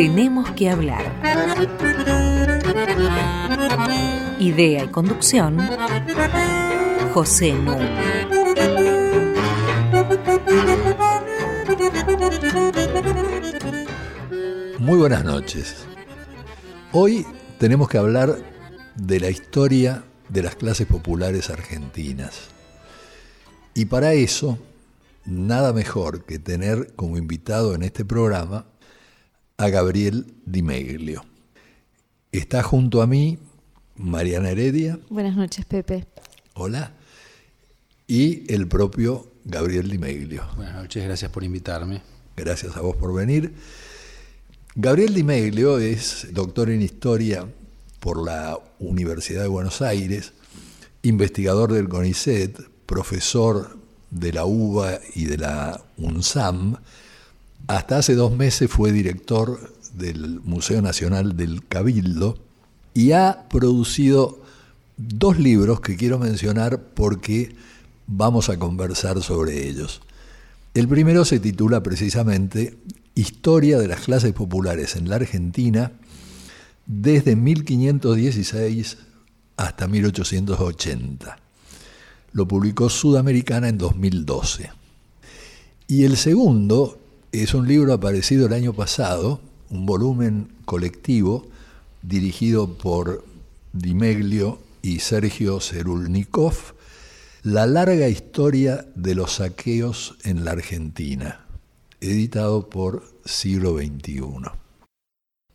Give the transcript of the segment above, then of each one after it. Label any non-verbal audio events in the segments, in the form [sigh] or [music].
Tenemos que hablar. Idea y conducción, José Núñez. Muy buenas noches. Hoy tenemos que hablar de la historia de las clases populares argentinas. Y para eso, nada mejor que tener como invitado en este programa a Gabriel Di Meglio. Está junto a mí Mariana Heredia. Buenas noches, Pepe. Hola. Y el propio Gabriel Di Meglio. Buenas noches, gracias por invitarme. Gracias a vos por venir. Gabriel Di Meglio es doctor en historia por la Universidad de Buenos Aires, investigador del CONICET, profesor de la UBA y de la UNSAM. Hasta hace dos meses fue director del Museo Nacional del Cabildo y ha producido dos libros que quiero mencionar porque vamos a conversar sobre ellos. El primero se titula precisamente Historia de las clases populares en la Argentina desde 1516 hasta 1880. Lo publicó Sudamericana en 2012. Y el segundo es un libro aparecido el año pasado, un volumen colectivo dirigido por Dimeglio y Sergio Cerulnikov, La larga historia de los saqueos en la Argentina editado por Siglo XXI.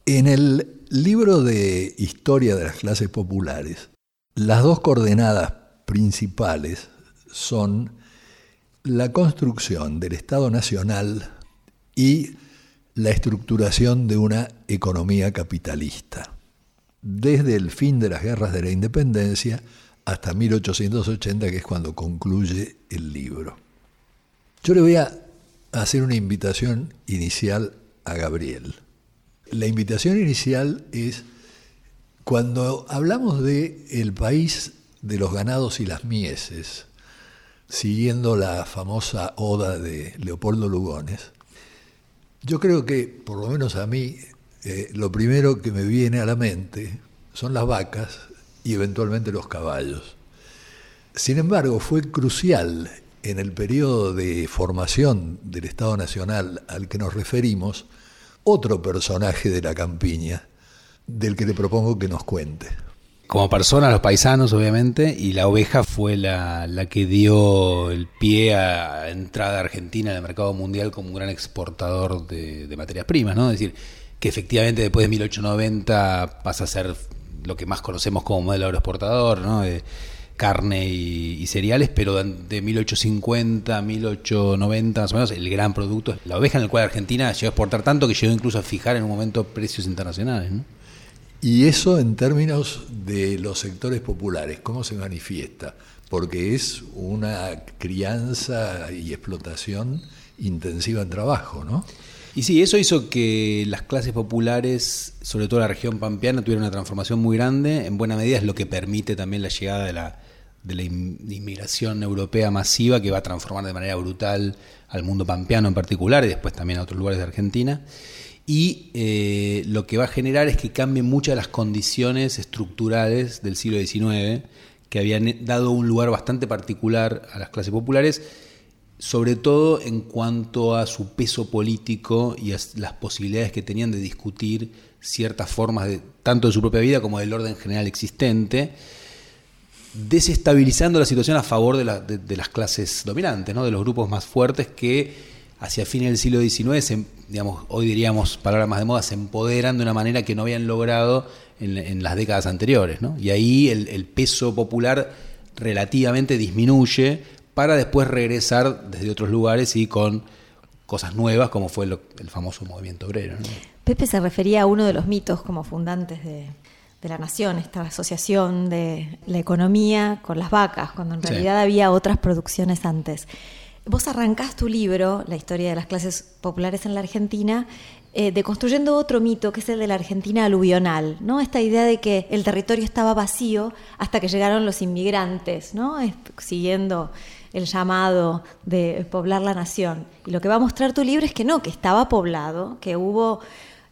En el libro de Historia de las clases populares, las dos coordenadas principales son la construcción del Estado Nacional y la estructuración de una economía capitalista, desde el fin de las guerras de la independencia hasta 1880, que es cuando concluye el libro. Yo le voy a hacer una invitación inicial a Gabriel. La invitación inicial es cuando hablamos de el país de los ganados y las mieses, siguiendo la famosa oda de Leopoldo Lugones, yo creo que, por lo menos a mí, eh, lo primero que me viene a la mente son las vacas y eventualmente los caballos. Sin embargo, fue crucial en el periodo de formación del Estado Nacional al que nos referimos, otro personaje de la campiña, del que le propongo que nos cuente. Como persona, los paisanos, obviamente, y la oveja fue la, que dio el pie a entrada argentina en el mercado mundial como un gran exportador de, materias primas, ¿no? Es decir, que efectivamente después de 1890 pasa a ser lo que más conocemos como modelo agroexportador, ¿no? carne y, cereales, pero de 1850 a 1890 más o menos el gran producto es la oveja en el cual Argentina llegó a exportar tanto que llegó incluso a fijar en un momento precios internacionales. Y eso en términos de los sectores populares, ¿cómo se manifiesta? Porque es una crianza y explotación intensiva en trabajo, ¿no? Y sí, eso hizo que las clases populares, sobre todo la región pampeana, tuvieran una transformación muy grande. En buena medida es lo que permite también la llegada de la, de la inmigración europea masiva que va a transformar de manera brutal al mundo pampeano en particular y después también a otros lugares de Argentina. Y eh, lo que va a generar es que cambien muchas de las condiciones estructurales del siglo XIX que habían dado un lugar bastante particular a las clases populares sobre todo en cuanto a su peso político y a las posibilidades que tenían de discutir ciertas formas de, tanto de su propia vida como del orden general existente, desestabilizando la situación a favor de, las clases dominantes, ¿no? de los grupos más fuertes que hacia fines del siglo XIX, digamos, hoy diríamos palabras más de moda, se empoderan de una manera que no habían logrado en, las décadas anteriores. Y ahí el peso popular relativamente disminuye para después regresar desde otros lugares y con cosas nuevas, como fue el famoso movimiento obrero. Pepe se refería a uno de los mitos como fundantes de, la nación, esta asociación de la economía con las vacas, cuando en realidad había otras producciones antes. Vos arrancás tu libro, La historia de las clases populares en la Argentina, eh, deconstruyendo otro mito que es el de la Argentina aluvional, ¿no? Esta idea de que el territorio estaba vacío hasta que llegaron los inmigrantes, ¿no? Siguiendo el llamado de poblar la nación. Y lo que va a mostrar tu libro es que no, que estaba poblado, que hubo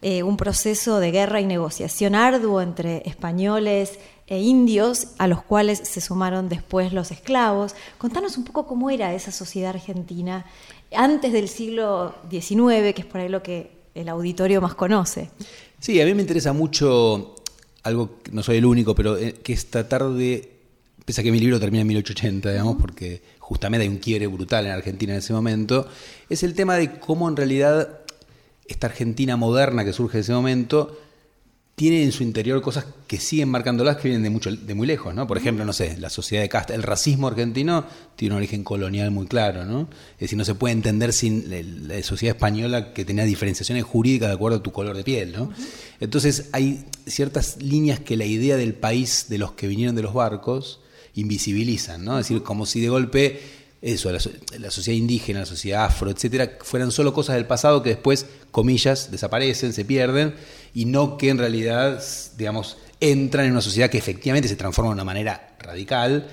eh, un proceso de guerra y negociación arduo entre españoles e indios, a los cuales se sumaron después los esclavos. Contanos un poco cómo era esa sociedad argentina antes del siglo XIX, que es por ahí lo que el auditorio más conoce. Sí, a mí me interesa mucho algo, no soy el único, pero eh, que esta tarde, pese a que mi libro termina en 1880, digamos, porque justamente hay un quiebre brutal en Argentina en ese momento, es el tema de cómo en realidad esta Argentina moderna que surge en ese momento tiene en su interior cosas que siguen marcándolas que vienen de mucho de muy lejos, ¿no? Por ejemplo, no sé, la sociedad de casta, el racismo argentino tiene un origen colonial muy claro, ¿no? Es decir, no se puede entender sin la sociedad española que tenía diferenciaciones jurídicas de acuerdo a tu color de piel, ¿no? Entonces hay ciertas líneas que la idea del país de los que vinieron de los barcos invisibilizan, ¿no? Es decir, como si de golpe eso, la, la, sociedad indígena, la sociedad afro, etcétera, fueran solo cosas del pasado que después, comillas, desaparecen, se pierden, y no que en realidad, digamos, entran en una sociedad que efectivamente se transforma de una manera radical,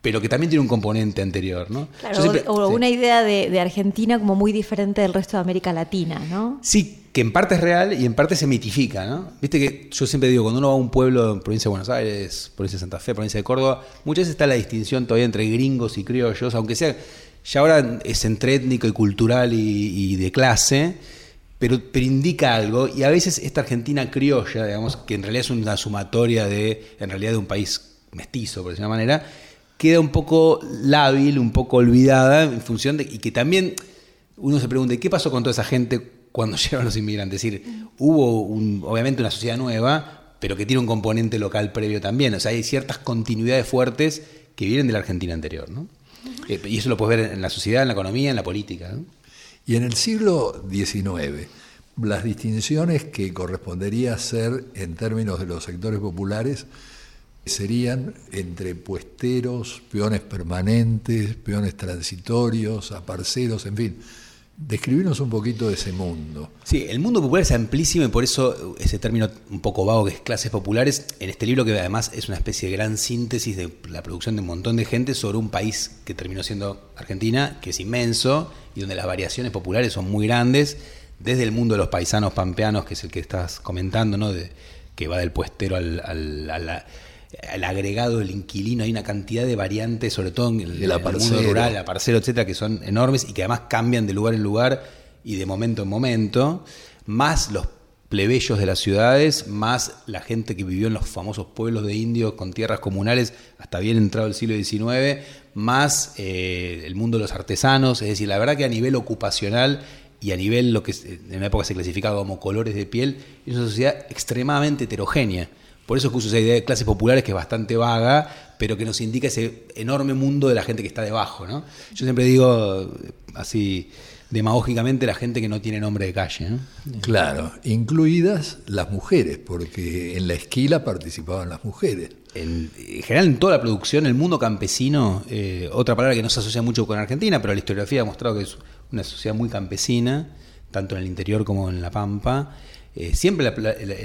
pero que también tiene un componente anterior, ¿no? Claro, o, una idea de, de, Argentina como muy diferente del resto de América Latina, ¿no? Sí, que en parte es real y en parte se mitifica, ¿no? Viste que yo siempre digo, cuando uno va a un pueblo en provincia de Buenos Aires, provincia de Santa Fe, provincia de Córdoba, muchas veces está la distinción todavía entre gringos y criollos, aunque sea, ya ahora es entre étnico y cultural y, de clase, pero, pero, indica algo, y a veces esta Argentina criolla, digamos, que en realidad es una sumatoria de, en realidad de un país mestizo, por decirlo de una manera, queda un poco lábil, un poco olvidada en función de, y que también uno se pregunta, ¿qué pasó con toda esa gente cuando [laughs] llegaron los inmigrantes. Es decir, hubo obviamente una sociedad nueva, pero que tiene un componente local previo también. O sea, hay ciertas continuidades fuertes que vienen de la Argentina anterior. ¿no? Eh, y eso lo puedes ver en la sociedad, en la economía, en la política. Y en el siglo XIX, las distinciones que correspondería hacer en términos de los sectores populares serían entre puesteros, peones permanentes, peones transitorios, aparceros, en fin Describirnos un poquito de ese mundo. Sí, el mundo popular es amplísimo y por eso ese término un poco vago que es clases populares, en este libro que además es una especie de gran síntesis de la producción de un montón de gente sobre un país que terminó siendo Argentina, que es inmenso y donde las variaciones populares son muy grandes, desde el mundo de los paisanos pampeanos, que es el que estás comentando, ¿no? De, que va del puestero al, al, el agregado del inquilino, hay una cantidad de variantes, sobre todo en el, mundo rural, la parcero, etcétera, que son enormes y que además cambian de lugar en lugar y de momento en momento, más los plebeyos de las ciudades, más la gente que vivió en los famosos pueblos de indios con tierras comunales hasta bien entrado el siglo XIX, más eh, el mundo de los artesanos, es decir, la verdad que a nivel ocupacional y a nivel lo que en una época se clasificaba como colores de piel, es una sociedad extremadamente heterogénea. Por eso que uso esa idea de clases populares que es bastante vaga, pero que nos indica ese enorme mundo de la gente que está debajo. ¿no? Yo siempre digo, así demagógicamente, la gente que no tiene nombre de calle. ¿no? Claro, incluidas las mujeres, porque en la esquila participaban las mujeres. En, general, en toda la producción, el mundo campesino, eh, otra palabra que no se asocia mucho con Argentina, pero la historiografía ha mostrado que es una sociedad muy campesina, tanto en el interior como en la pampa. Eh, siempre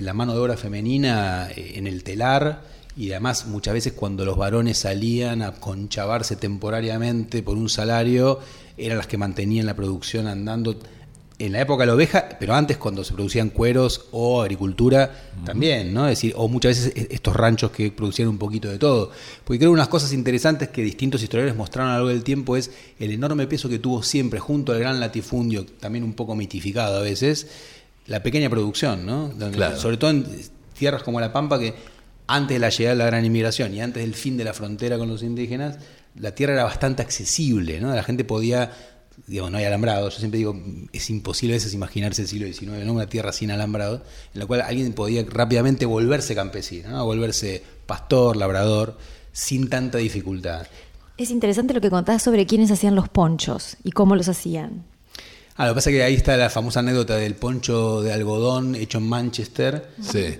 la, mano de obra femenina eh, en el telar y además muchas veces cuando los varones salían a conchavarse temporariamente por un salario, eran las que mantenían la producción andando en la época de la oveja, pero antes cuando se producían cueros o agricultura también, ¿no? Es decir, o muchas veces e, estos ranchos que producían un poquito de todo. Porque creo que unas cosas interesantes que distintos historiadores mostraron a lo largo del tiempo es el enorme peso que tuvo siempre junto al gran latifundio, también un poco mitificado a veces, la pequeña producción, ¿no? Sobre todo en tierras como La Pampa, que antes de la llegada de la gran inmigración y antes del fin de la frontera con los indígenas, la tierra era bastante accesible, ¿no? La gente podía, digamos, no hay alambrado, yo siempre digo, es imposible a veces imaginarse el siglo XIX, ¿no? Una tierra sin alambrado, en la cual alguien podía rápidamente volverse campesino, ¿no? Volverse pastor, labrador, sin tanta dificultad. Es interesante lo que contás sobre quiénes hacían los ponchos y cómo los hacían. Ah, lo que pasa es que ahí está la famosa anécdota del poncho de algodón hecho en Manchester,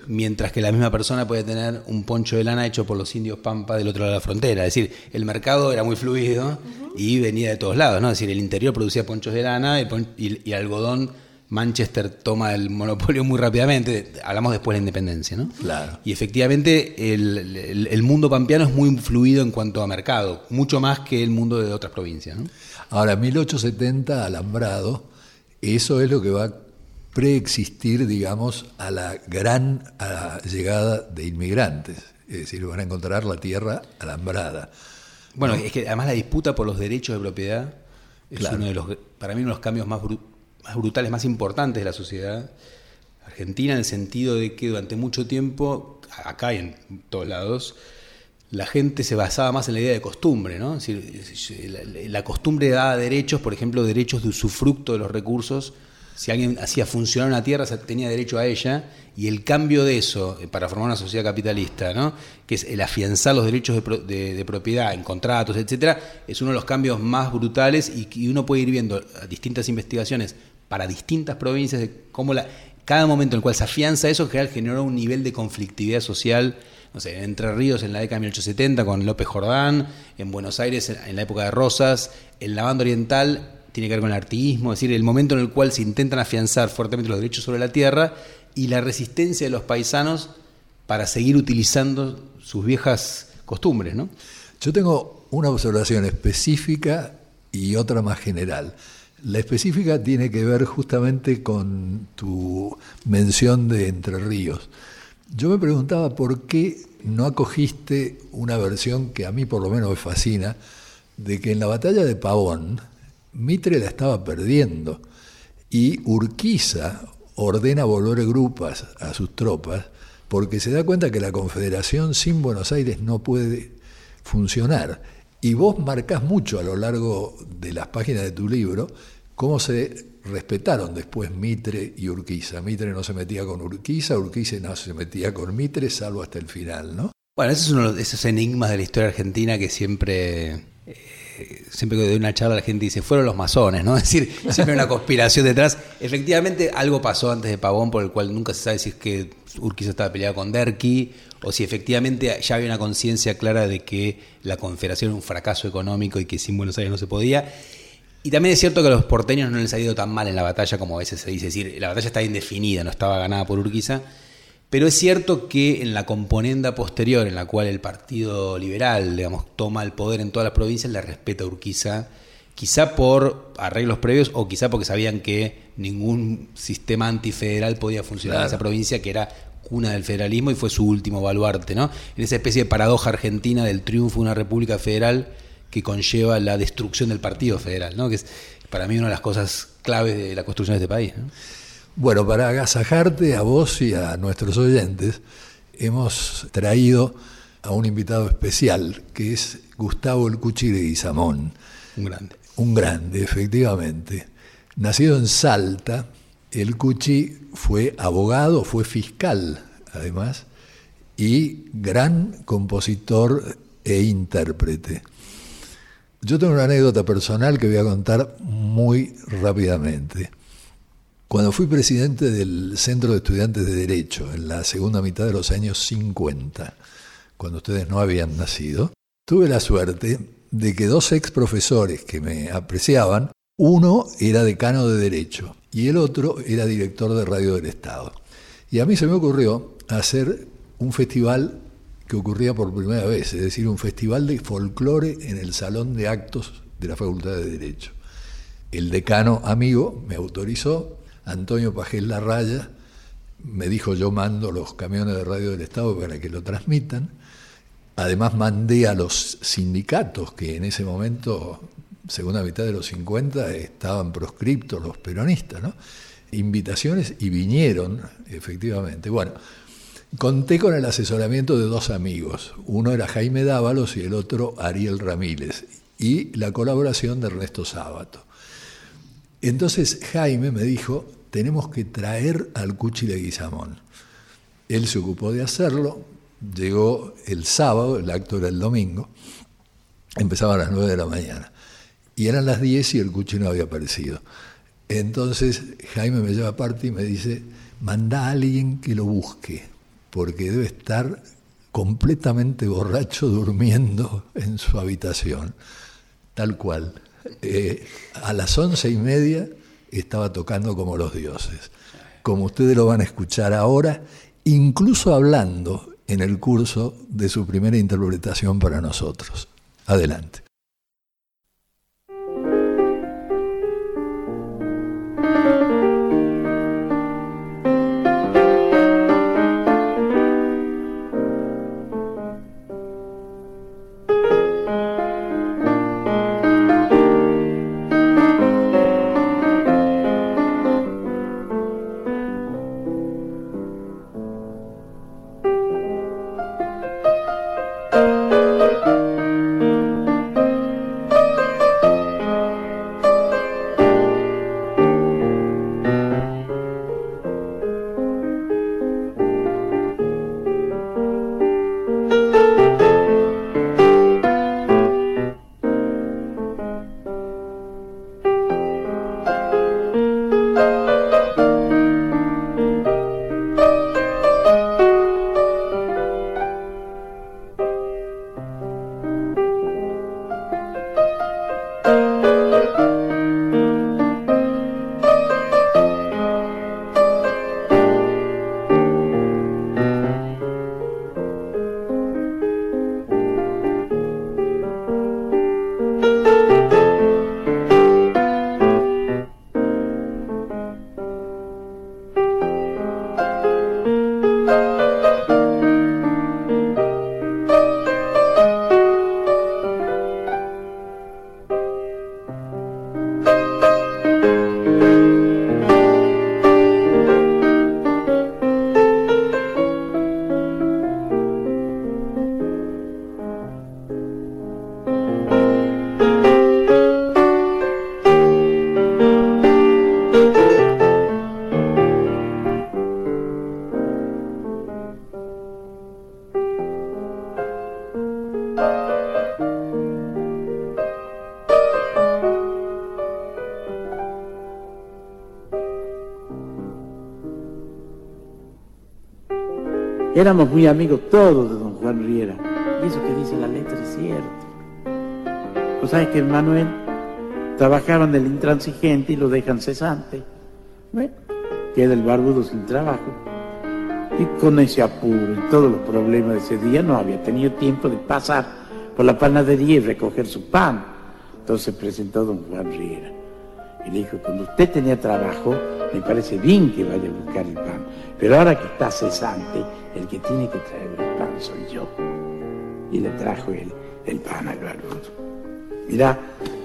mientras que la misma persona puede tener un poncho de lana hecho por los indios Pampa del otro lado de la frontera. Es decir, el mercado era muy fluido y venía de todos lados, ¿no? Es decir, el interior producía ponchos de lana y, el algodón Manchester toma el monopolio muy rápidamente. Hablamos después de la independencia, ¿no? Claro. Y efectivamente el, el, mundo pampeano es muy fluido en cuanto a mercado, mucho más que el mundo de otras provincias, ¿no? Ahora, 1870, alambrado, eso es lo que va preexistir, digamos, a la gran llegada de inmigrantes. Es decir, van a encontrar la tierra alambrada. Bueno, es que además la disputa por los derechos de propiedad es uno de los, para mí, uno de los cambios más, más brutales, más importantes de la sociedad argentina, en el sentido de que durante mucho tiempo, acá y en todos lados, la gente se basaba más en la idea de costumbre, ¿no? La, costumbre daba derechos, por ejemplo, derechos de usufructo de los recursos. Si alguien hacía funcionar una tierra, tenía derecho a ella, y el cambio de eso eh, para formar una sociedad capitalista, ¿no? que es el afianzar los derechos de, propiedad en contratos, etcétera, es uno de los cambios más brutales y, uno puede ir viendo distintas investigaciones para distintas provincias de cómo la, cada momento en el cual se afianza eso, generó un nivel de conflictividad social Entre Ríos en la década de 1870 con López Jordán, en Buenos Aires en la época de Rosas, en la banda oriental tiene que ver con el artiguismo, es decir, el momento en el cual se intentan afianzar fuertemente los derechos sobre la tierra y la resistencia de los paisanos para seguir utilizando sus viejas costumbres, ¿no? Yo tengo una observación específica y otra más general. La específica tiene que ver justamente con tu mención de Entre Ríos. Yo me preguntaba por qué no acogiste una versión que a mí por lo menos me fascina, de que en la batalla de Pavón Mitre la estaba perdiendo y Urquiza ordena volver grupas a sus tropas porque se da cuenta que la Confederación sin Buenos Aires no puede funcionar. Y vos marcás mucho a lo largo de las páginas de tu libro cómo se respetaron después Mitre y Urquiza. Mitre no se metía con Urquiza, Urquiza no se metía con Mitre, salvo hasta el final, ¿no? Bueno, ese es uno de esos enigmas de la historia argentina que siempre, eh, siempre que doy una charla la gente dice, fueron los masones, ¿no? [laughs] Es decir, siempre hay una conspiración detrás. Efectivamente, algo pasó antes de Pavón por el cual nunca se sabe si es que Urquiza estaba peleado con Derqui o si efectivamente ya había una conciencia clara de que la confederación era un fracaso económico y que sin Buenos Aires no se podía. Y también es cierto que a los porteños no les ha ido tan mal en la batalla como a veces se dice. Es decir, la batalla está indefinida, no estaba ganada por Urquiza. Pero es cierto que en la componenda posterior, en la cual el Partido Liberal, digamos, toma el poder en todas las provincias, le respeta a Urquiza, quizá por arreglos previos o quizá porque sabían que ningún sistema antifederal podía funcionar en esa provincia, que era cuna del federalismo y fue su último baluarte, ¿no? En esa especie de paradoja argentina del triunfo de una república federal que conlleva la destrucción del Partido Federal, ¿no? que es para mí una de las cosas claves de la construcción de este país. Bueno, para agasajarte a vos y a nuestros oyentes, hemos traído a un invitado especial, que es Gustavo El Cuchi de Guizamón. Un grande. Un grande, efectivamente. Nacido en Salta, el Cuchi fue abogado, fue fiscal, además, y gran compositor e intérprete. Yo tengo una anécdota personal que voy a contar muy rápidamente. Cuando fui presidente del Centro de Estudiantes de Derecho en la segunda mitad de los años 50, cuando ustedes no habían nacido, tuve la suerte de que dos ex profesores que me apreciaban, uno era decano de Derecho y el otro era director de Radio del Estado. Y a mí se me ocurrió hacer un festival ocurría por primera vez, es decir, un festival de folclore en el salón de actos de la Facultad de Derecho. El decano amigo me autorizó, Antonio Pajés Larraya me dijo yo mando los camiones de radio del Estado para que lo transmitan. Además mandé a los sindicatos que en ese momento, segunda mitad de los 50, estaban proscriptos los peronistas, ¿no? invitaciones y vinieron, efectivamente. Bueno, Conté con el asesoramiento de dos amigos. Uno era Jaime Dávalos y el otro Ariel Ramírez. Y la colaboración de Ernesto Sábato. Entonces Jaime me dijo, tenemos que traer al Cuchi de Guizamón. Él se ocupó de hacerlo, llegó el sábado, el acto era el domingo, empezaba a las 9 de la mañana. Y eran las 10 y el Cuchi no había aparecido. Entonces Jaime me lleva aparte y me dice, manda a alguien que lo busque porque debe estar completamente borracho durmiendo en su habitación, tal cual. Eh, a las once y media estaba tocando como los dioses, como ustedes lo van a escuchar ahora, incluso hablando en el curso de su primera interpretación para nosotros. Adelante. Éramos muy amigos todos de don Juan Riera. Y eso que dice la letra es cierto. Pues sabes que Manuel trabajaban del intransigente y lo dejan cesante. Bueno, queda el barbudo sin trabajo. Y con ese apuro y todos los problemas de ese día no había tenido tiempo de pasar por la panadería y recoger su pan. Entonces presentó don Juan Riera. Y le dijo, cuando usted tenía trabajo, me parece bien que vaya a buscar el. Pero ahora que está cesante, el que tiene que traer el pan soy yo. Y le trajo él el pan al barbudo. Mirá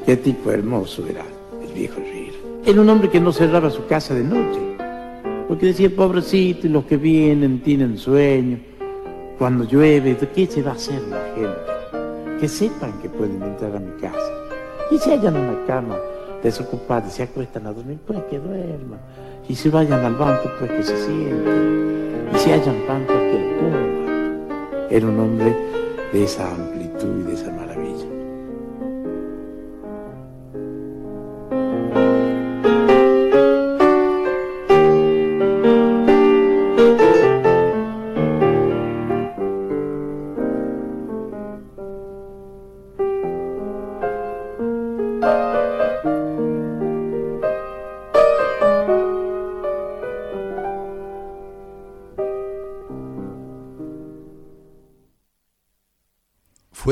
qué tipo hermoso era el viejo Riera. Era un hombre que no cerraba su casa de noche. Porque decía, pobrecito, los que vienen tienen sueño. Cuando llueve, ¿qué se va a hacer la gente? Que sepan que pueden entrar a mi casa. Y se hallan una cama desocupada y se acuestan a dormir, pues que duerman. Y si vayan al banco, pues que se sienten. Y si hayan pan, pues que lo coman. Era un hombre de esa amplitud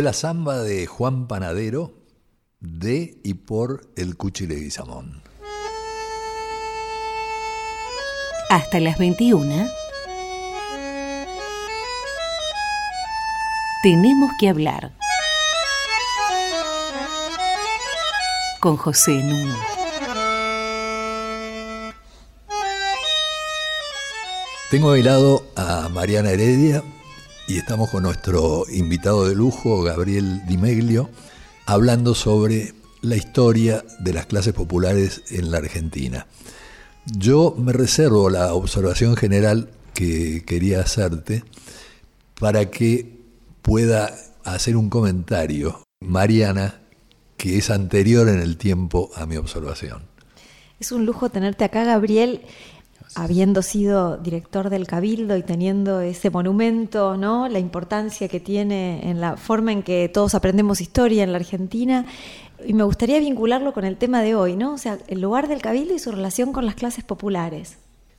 la samba de Juan Panadero de y por el Cuchi Leguizamón. Hasta las 21. Tenemos que hablar. Con José Nuno. Tengo de lado a Mariana Heredia y estamos con nuestro invitado de lujo, Gabriel Di Meglio, hablando sobre la historia de las clases populares en la Argentina. Yo me reservo la observación general que quería hacerte para que pueda hacer un comentario, Mariana, que es anterior en el tiempo a mi observación. Es un lujo tenerte acá, Gabriel, habiendo sido director del Cabildo y teniendo ese monumento, ¿no? La importancia que tiene en la forma en que todos aprendemos historia en la Argentina. Y me gustaría vincularlo con el tema de hoy, ¿no? O sea, el lugar del Cabildo y su relación con las clases populares.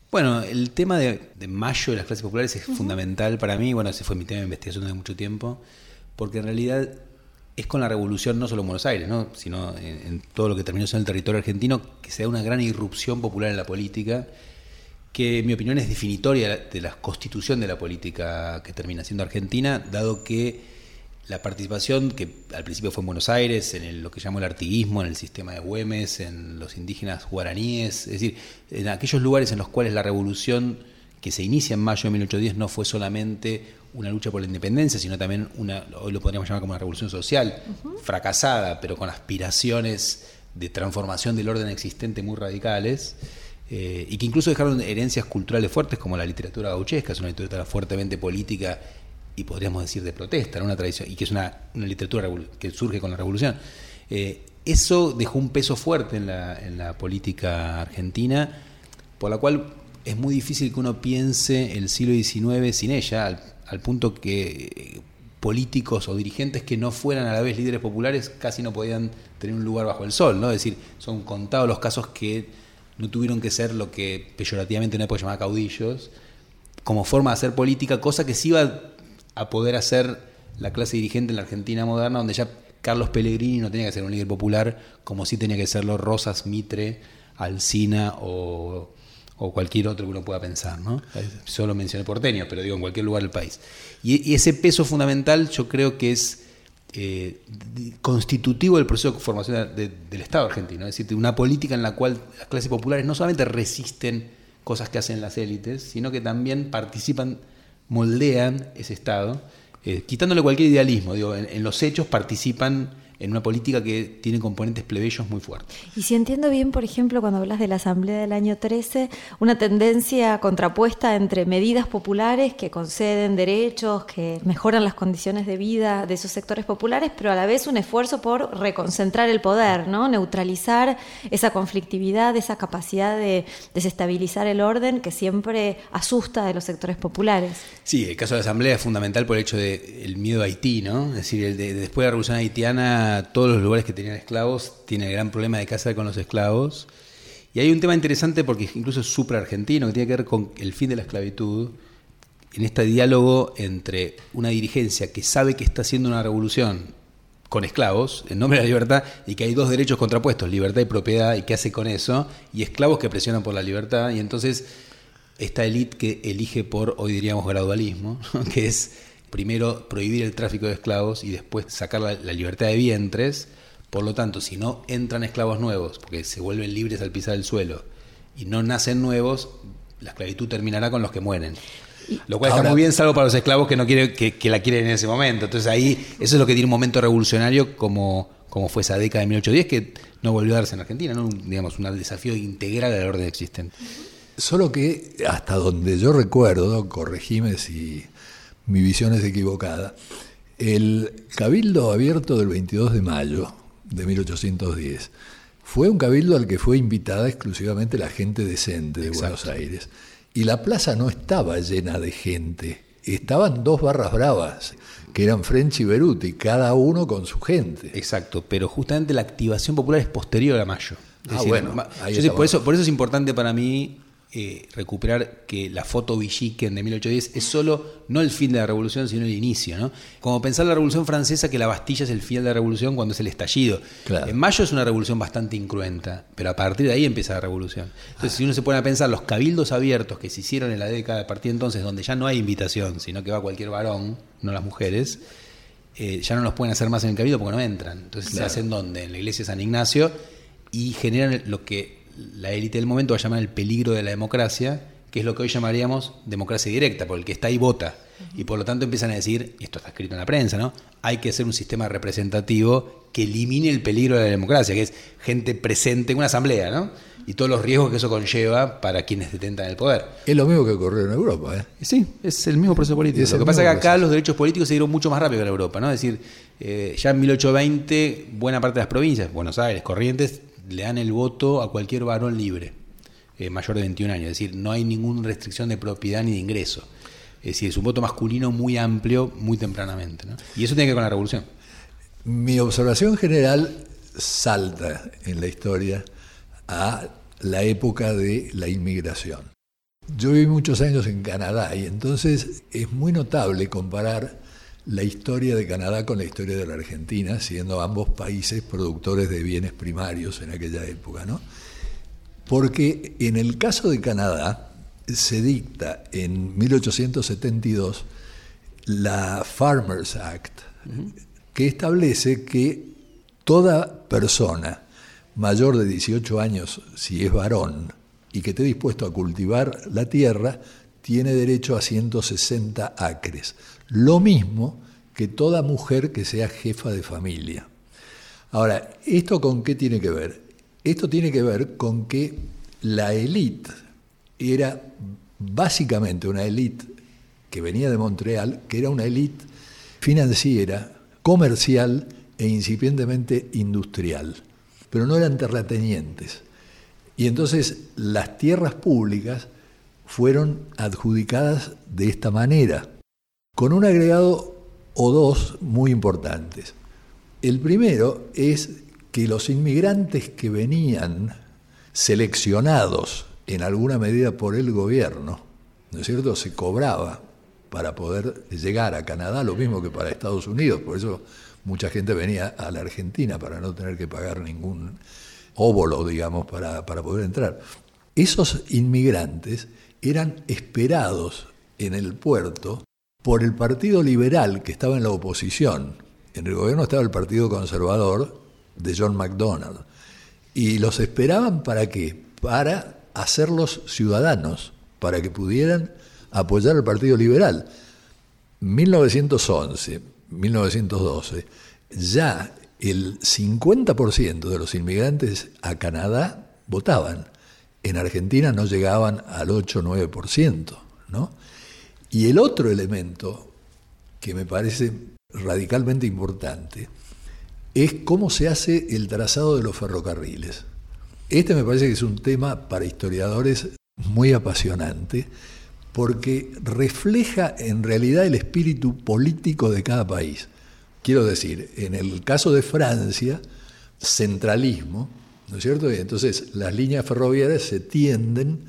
Bueno, el tema de, de mayo de las clases populares es fundamental para mí. Bueno, ese fue mi tema de investigación durante mucho tiempo, porque en realidad es con la revolución no solo en Buenos Aires, ¿no? sino en, en todo lo que terminó siendo el territorio argentino, que se da una gran irrupción popular en la política que en mi opinión es definitoria de la constitución de la política que termina siendo Argentina, dado que la participación, que al principio fue en Buenos Aires, en el- lo que llamó el artiguismo, en el sistema de Güemes, en los indígenas guaraníes, es decir, en aquellos lugares en los cuales la revolución que se inicia en mayo de 1810 no fue solamente una lucha por la independencia, sino también una, hoy lo podríamos llamar como una revolución social, fracasada, pero con aspiraciones de transformación del orden existente muy radicales, eh, y que incluso dejaron herencias culturales fuertes como la literatura gauchesca, es una literatura fuertemente política y podríamos decir de protesta, ¿no? una tradición, y que es una, una literatura que surge con la revolución. Eh, eso dejó un peso fuerte en la, en la política argentina, por la cual es muy difícil que uno piense el siglo XIX sin ella, al, al punto que eh, políticos o dirigentes que no fueran a la vez líderes populares casi no podían tener un lugar bajo el sol, ¿no? Es decir, son contados los casos que no tuvieron que ser lo que peyorativamente en una época llamaba caudillos, como forma de hacer política, cosa que sí iba a poder hacer la clase dirigente en la Argentina moderna, donde ya Carlos Pellegrini no tenía que ser un líder popular, como sí tenía que serlo Rosas, Mitre, Alsina o, o cualquier otro que uno pueda pensar. ¿no? Solo mencioné porteño, pero digo en cualquier lugar del país. Y, y ese peso fundamental yo creo que es eh, constitutivo del proceso de formación de- del Estado argentino. Es decir, de una política en la cual las clases populares no solamente resisten cosas que hacen las élites, sino que también participan, moldean ese Estado, eh, quitándole cualquier idealismo. Digo, en los hechos participan en una política que tiene componentes plebeyos muy fuertes. Y si entiendo bien, por ejemplo, cuando hablas de la Asamblea del año 13, una tendencia contrapuesta entre medidas populares que conceden derechos, que mejoran las condiciones de vida de esos sectores populares, pero a la vez un esfuerzo por reconcentrar el poder, ¿no? neutralizar esa conflictividad, esa capacidad de desestabilizar el orden que siempre asusta de los sectores populares. Sí, el caso de la Asamblea es fundamental por el hecho del miedo a Haití, ¿no? Es decir, el de, después de la Revolución Haitiana, todos los lugares que tenían esclavos tienen el gran problema de casar con los esclavos. Y hay un tema interesante porque incluso es supra argentino, que tiene que ver con el fin de la esclavitud, en este diálogo entre una dirigencia que sabe que está haciendo una revolución con esclavos, en nombre de la libertad, y que hay dos derechos contrapuestos, libertad y propiedad, y qué hace con eso, y esclavos que presionan por la libertad, y entonces esta élite que elige por, hoy diríamos, gradualismo, [laughs] que es primero prohibir el tráfico de esclavos y después sacar la, la, libertad de vientres, por lo tanto, si no entran esclavos nuevos, porque se vuelven libres al pisar el suelo, y no nacen nuevos, la esclavitud terminará con los que mueren. Lo cual está muy bien, salvo para los esclavos que no quieren, que, la quieren en ese momento. Entonces ahí, eso es lo que tiene un momento revolucionario como, como fue esa década de 1810, que no volvió a darse en Argentina, ¿no? digamos, un desafío integral al orden existente. Solo que hasta donde yo recuerdo, corregime si mi visión es equivocada, el Cabildo Abierto del 22 de mayo de 1810 fue un cabildo al que fue invitada exclusivamente la gente decente de Buenos Aires. Y la plaza no estaba llena de gente, estaban dos barras bravas, que eran French y Beruti, cada uno con su gente. Exacto, pero justamente la activación popular es posterior a mayo. ah, bueno, por, eso, por eso es importante para mí eh, recuperar que la foto Villiquen de 1810 es solo no el fin de la revolución, sino el inicio. ¿no? Como pensar la revolución francesa, que la Bastilla es el fin de la revolución cuando es el estallido. En mayo es una revolución bastante incruenta, pero a partir de ahí empieza la revolución. Entonces, si uno se pone a pensar los cabildos abiertos que se hicieron en la década a partir de entonces, donde ya no hay invitación, sino que va cualquier varón, no las mujeres. Eh, ya no los pueden hacer más en el cabildo porque no entran. Entonces se hacen donde? En la iglesia de San Ignacio y generan lo que la élite del momento va a llamar el peligro de la democracia, que es lo que hoy llamaríamos democracia directa, porque el que está ahí vota. Y por lo tanto empiezan a decir, y esto está escrito en la prensa, ¿no? Hay que hacer un sistema representativo que elimine el peligro de la democracia, que es gente presente en una asamblea, ¿no? Y todos los riesgos que eso conlleva para quienes detentan el poder. Es lo mismo que ocurrió en Europa, ¿eh? Sí, es el mismo proceso político. lo que pasa es que acá los derechos políticos se dieron mucho más rápido que en Europa, ¿no? Es decir, eh, ya en 1820, buena parte de las provincias, Buenos Aires, Corrientes, le dan el voto a cualquier varón libre, eh, mayor de 21 años. Es decir, no hay ninguna restricción de propiedad ni de ingreso. Es decir, es un voto masculino muy amplio, muy tempranamente. Y eso tiene que ver con la revolución. Mi observación general salta en la historia a la época de la inmigración. Yo viví muchos años en Canadá y entonces es muy notable comparar la historia de Canadá con la historia de la Argentina, siendo ambos países productores de bienes primarios en aquella época, ¿no? Porque en el caso de Canadá se dicta en 1872 la Farmers Act, que establece que toda persona mayor de 18 años, si es varón, y que esté dispuesto a cultivar la tierra, tiene derecho a 160 acres. Lo mismo que toda mujer que sea jefa de familia. Ahora, ¿esto con qué tiene que ver? Esto tiene que ver con que la élite era básicamente una élite que venía de Montreal, que era una élite financiera, comercial e incipientemente industrial, pero no eran terratenientes. Y entonces las tierras públicas fueron adjudicadas de esta manera, con un agregado o dos muy importantes. El primero es que los inmigrantes que venían seleccionados en alguna medida por el gobierno, ¿no es cierto?, se cobraba para poder llegar a Canadá, lo mismo que para Estados Unidos, por eso mucha gente venía a la Argentina para no tener que pagar ningún óvulo, digamos, para, para poder entrar. Esos inmigrantes eran esperados en el puerto por el Partido Liberal, que estaba en la oposición. En el gobierno estaba el Partido Conservador de John MacDonald. Y los esperaban para qué? Para hacerlos ciudadanos, para que pudieran apoyar al Partido Liberal. 1911, 1912, ya el 50% de los inmigrantes a Canadá votaban. En Argentina no llegaban al 8-9%. ¿no? Y el otro elemento que me parece radicalmente importante es cómo se hace el trazado de los ferrocarriles. Este me parece que es un tema para historiadores muy apasionante porque refleja en realidad el espíritu político de cada país. Quiero decir, en el caso de Francia, centralismo, ¿no es cierto? Y entonces las líneas ferroviarias se tienden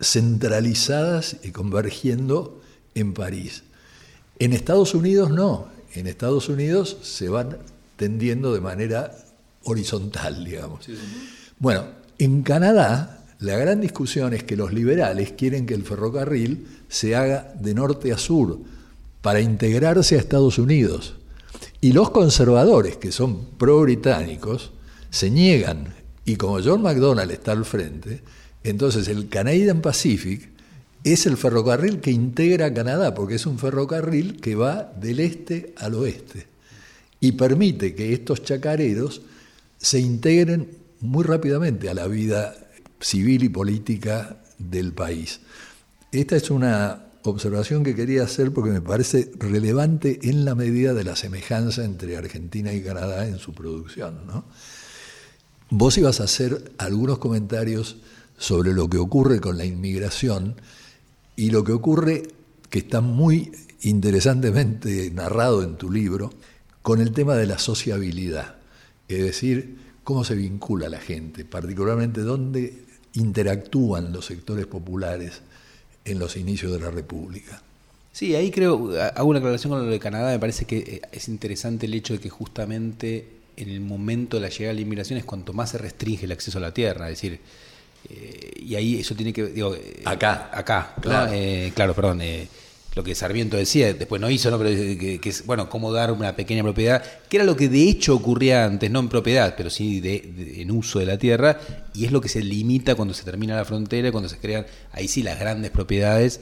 centralizadas y convergiendo en París. En Estados Unidos no, en Estados Unidos se van tendiendo de manera horizontal, digamos. Bueno, en Canadá la gran discusión es que los liberales quieren que el ferrocarril se haga de norte a sur para integrarse a Estados Unidos. Y los conservadores, que son pro-británicos, se niegan. Y como John McDonnell está al frente, entonces el Canadian Pacific es el ferrocarril que integra Canadá, porque es un ferrocarril que va del este al oeste y permite que estos chacareros se integren muy rápidamente a la vida civil y política del país. Esta es una observación que quería hacer porque me parece relevante en la medida de la semejanza entre Argentina y Canadá en su producción. ¿no? Vos ibas a hacer algunos comentarios sobre lo que ocurre con la inmigración y lo que ocurre, que está muy interesantemente narrado en tu libro, con el tema de la sociabilidad, es decir, cómo se vincula la gente, particularmente dónde interactúan los sectores populares en los inicios de la República. Sí, ahí creo, hago una aclaración con lo de Canadá, me parece que eh, es interesante el hecho de que justamente en el momento de la llegada de la inmigración es cuanto más se restringe el acceso a la tierra, es decir, eh, y ahí eso tiene que, digo, eh, acá, acá, claro, claro perdón, lo que Sarmiento decía, después no hizo, ¿no? pero que, es, bueno, cómo dar una pequeña propiedad, que era lo que de hecho ocurría antes, no en propiedad, pero sí de, en uso de la tierra, y es lo que se limita cuando se termina la frontera, cuando se crean, ahí sí, las grandes propiedades,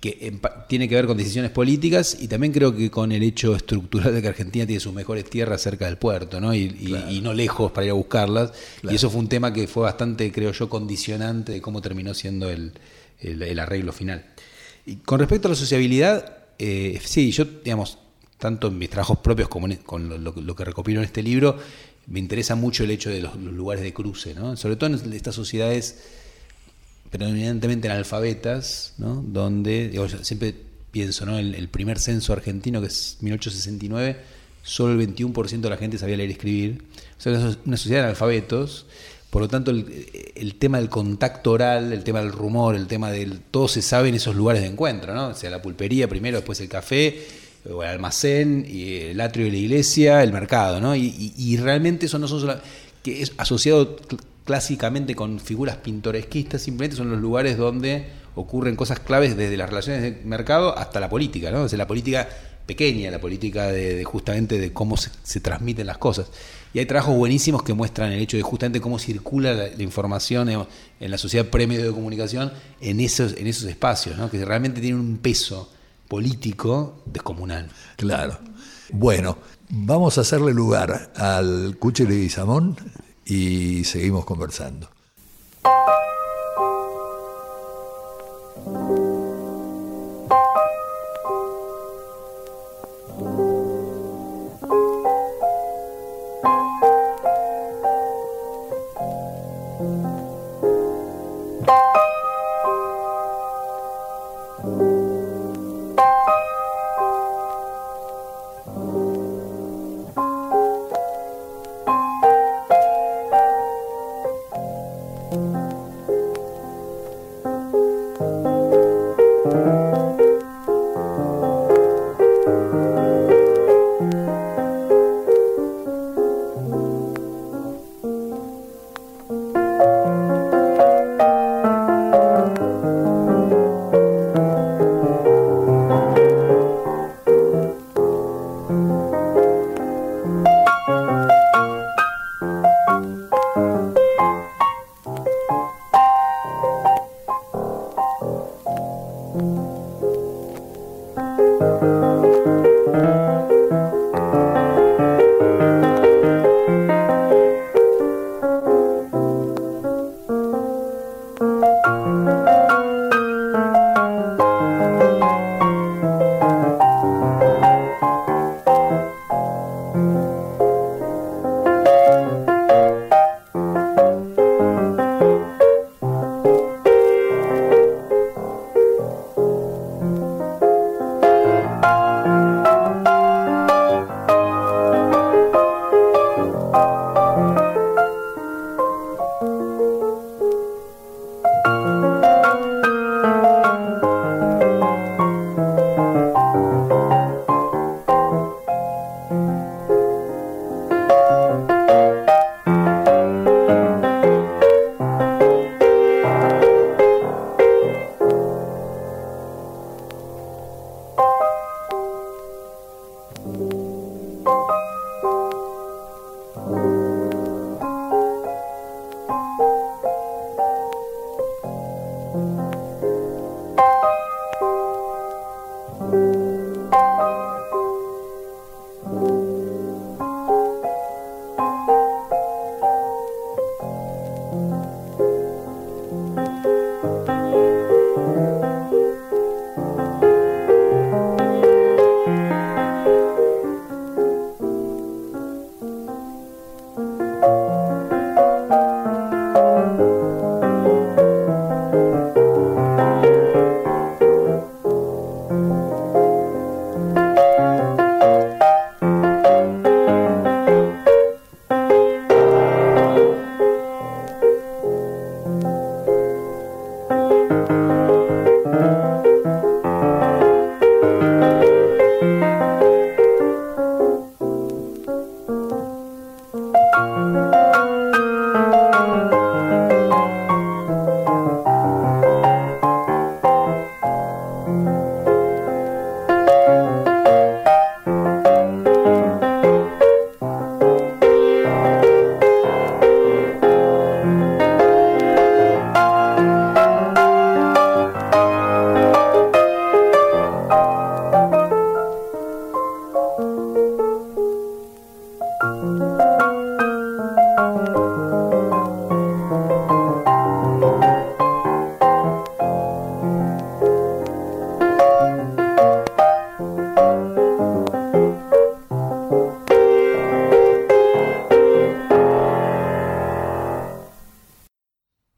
que tiene que ver con decisiones políticas y también creo que con el hecho estructural de que Argentina tiene sus mejores tierras cerca del puerto, ¿no? Y, no lejos para ir a buscarlas, y eso fue un tema que fue bastante, creo yo, condicionante de cómo terminó siendo el, el arreglo final. Y con respecto a la sociabilidad, eh, sí, yo, digamos, tanto en mis trabajos propios como con lo, que recopilo en este libro, me interesa mucho el hecho de los, lugares de cruce, ¿no? Sobre todo en estas sociedades predominantemente analfabetas, ¿no? Donde, siempre pienso, ¿no? El, el, primer censo argentino, que es 1869, solo el 21% de la gente sabía leer y escribir. O sea, una sociedad de analfabetos por lo tanto, el, tema del contacto oral, el tema del rumor, el tema del... Todo se sabe en esos lugares de encuentro, ¿no? O sea, la pulpería primero, después el café, o el almacén, y el atrio de la iglesia, el mercado, ¿no? Y, realmente eso no son solo... que es asociado clásicamente con figuras pintoresquistas, simplemente son los lugares donde ocurren cosas claves desde las relaciones de mercado hasta la política, ¿no? Sea, la política pequeña, la política de, justamente de cómo se transmiten las cosas. Y hay trabajos buenísimos que muestran el hecho de justamente cómo circula la, información en, la sociedad premio de comunicación en esos, en esos espacios, ¿no? que realmente tienen un peso político descomunal. Claro. Bueno, vamos a hacerle lugar al Cuche Guizamón y seguimos conversando.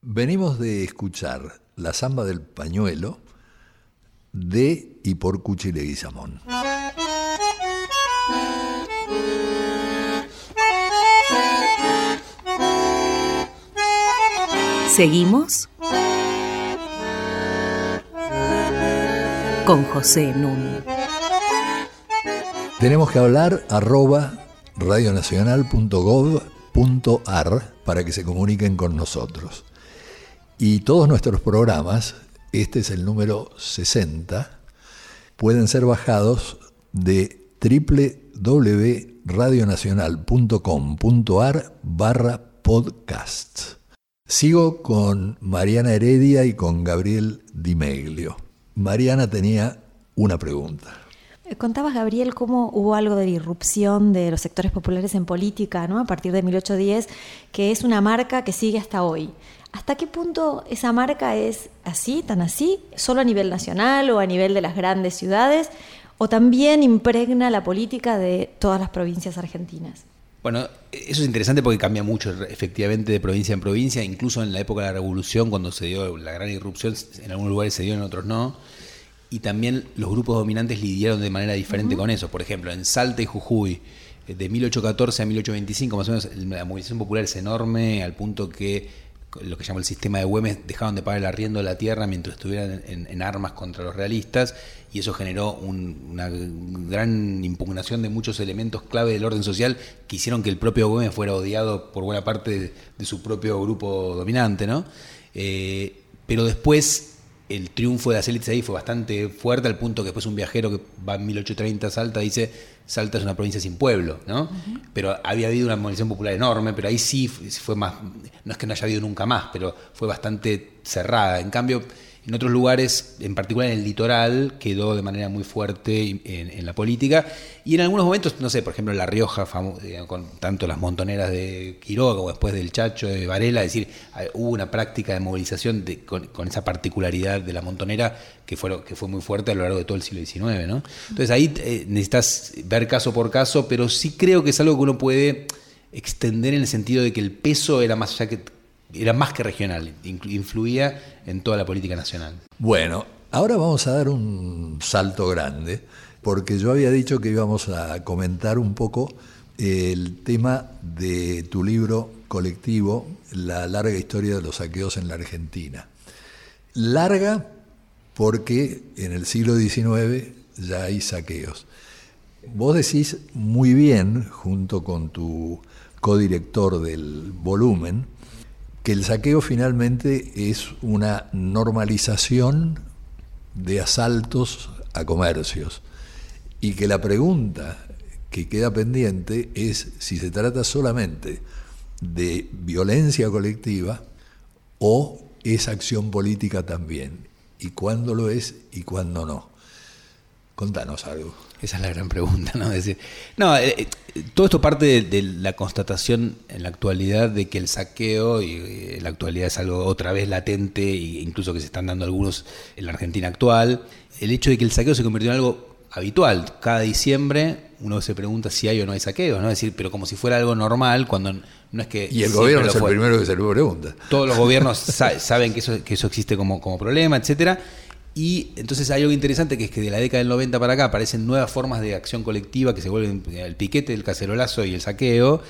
Venimos de escuchar la samba del pañuelo de y por Cuchi Leguizamón. Seguimos con José Nun. Tenemos que hablar arroba radionacional.gov.ar para que se comuniquen con nosotros. Y todos nuestros programas, este es el número 60, pueden ser bajados de www.radionacional.com.ar barra podcast. Sigo con Mariana Heredia y con Gabriel Di Meglio. Mariana tenía una pregunta. Eh, contabas, Gabriel, cómo hubo algo de irrupción de los sectores populares en política, ¿no? A partir de 1810, que es una marca que sigue hasta hoy. ¿Hasta qué punto esa marca es así, tan así, solo a nivel nacional o a nivel de las grandes ciudades, o también impregna la política de todas las provincias argentinas? Bueno, eso es interesante porque cambia mucho efectivamente de provincia en provincia, incluso en la época de la revolución, cuando se dio la gran irrupción, en algunos lugares se dio, en otros no. Y también los grupos dominantes lidiaron de manera diferente con eso. Por ejemplo, en Salta y Jujuy, eh, de 1814 a 1825, más o menos, la movilización popular es enorme, al punto que lo que llama el sistema de Güemes dejaron de pagar el arriendo de la tierra mientras estuvieran en, armas contra los realistas y eso generó una gran impugnación de muchos elementos clave del orden social que hicieron que el propio Güemes fuera odiado por buena parte de, su propio grupo dominante, ¿no? Eh, pero después el triunfo de las élites ahí fue bastante fuerte al punto que después un viajero que va en 1830 a Salta dice Salta es una provincia sin pueblo, ¿no? Pero había habido una movilización popular enorme, pero ahí sí fue más, no es que no haya habido nunca más, pero fue bastante cerrada. En cambio, en otros lugares, en particular en el litoral, quedó de manera muy fuerte en, la política. Y en algunos momentos, no sé, por ejemplo en La Rioja, con tanto las montoneras de Quiroga o después del Chacho de Varela, es decir, hubo una práctica de movilización con, esa particularidad de la montonera que fue, que fue muy fuerte a lo largo de todo el siglo XIX. Entonces ahí eh, necesitas ver caso por caso, pero sí creo que es algo que uno puede extender en el sentido de que el peso era más allá que era más que regional, influía en toda la política nacional. Bueno, ahora vamos a dar un salto grande, porque yo había dicho que íbamos a comentar un poco el tema de tu libro colectivo, La larga historia de los saqueos en la Argentina. Larga porque en el siglo XIX ya hay saqueos. Vos decís muy bien, junto con tu codirector del volumen, que el saqueo finalmente es una normalización de asaltos a comercios y que la pregunta que queda pendiente es si se trata solamente de violencia colectiva o es acción política también, y cuándo lo es y cuándo no. Contanos algo. Esa es la gran pregunta, ¿no? decir, no, eh, eh, todo esto parte de, la constatación en la actualidad de que el saqueo, y en la actualidad es algo otra vez latente, e incluso que se están dando algunos en la Argentina actual, el hecho de que el saqueo se convirtió en algo habitual. Cada diciembre uno se pregunta si hay o no hay saqueos, ¿no? Es decir, pero como si fuera algo normal, cuando no es que... Y el gobierno es el primero que se lo pregunta. Todos los gobiernos saben que eso, que eso existe como, como problema, etcétera. Y entonces hay algo interesante que es que de la década del 90 para acá aparecen nuevas formas de acción colectiva que se vuelven el piquete, el cacerolazo y el saqueo,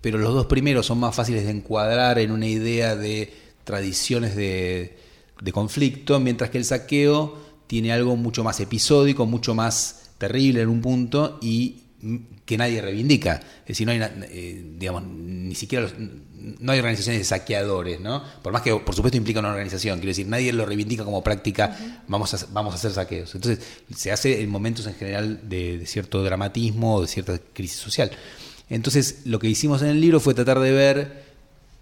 pero los dos primeros son más fáciles de encuadrar en una idea de tradiciones de, de conflicto, mientras que el saqueo tiene algo mucho más episódico, mucho más terrible en un punto y que nadie reivindica. Es decir, no hay, eh, digamos, ni siquiera no hay organizaciones de saqueadores, ¿no? Por más que, por supuesto, implica una organización. Quiero decir, nadie lo reivindica como práctica, vamos, a, vamos a hacer saqueos. Entonces, se hace en momentos en general de, cierto dramatismo o de cierta crisis social. Entonces, lo que hicimos en el libro fue tratar de ver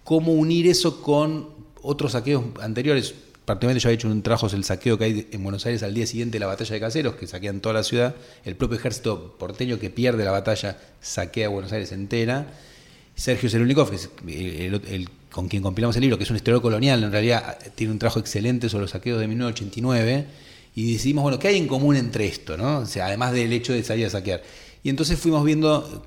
cómo unir eso con otros saqueos anteriores particularmente yo he hecho un trabajo el saqueo que hay en Buenos Aires al día siguiente de la batalla de Caseros, que saquean toda la ciudad. El propio ejército porteño que pierde la batalla saquea Buenos Aires entera. Sergio Serulikov, que es el, con quien compilamos el libro, que es un historiador colonial, en realidad tiene un trabajo excelente sobre los saqueos de 1989. Y decidimos, bueno, ¿qué hay en común entre esto? ¿no? O sea, además del hecho de salir a saquear. Y entonces fuimos viendo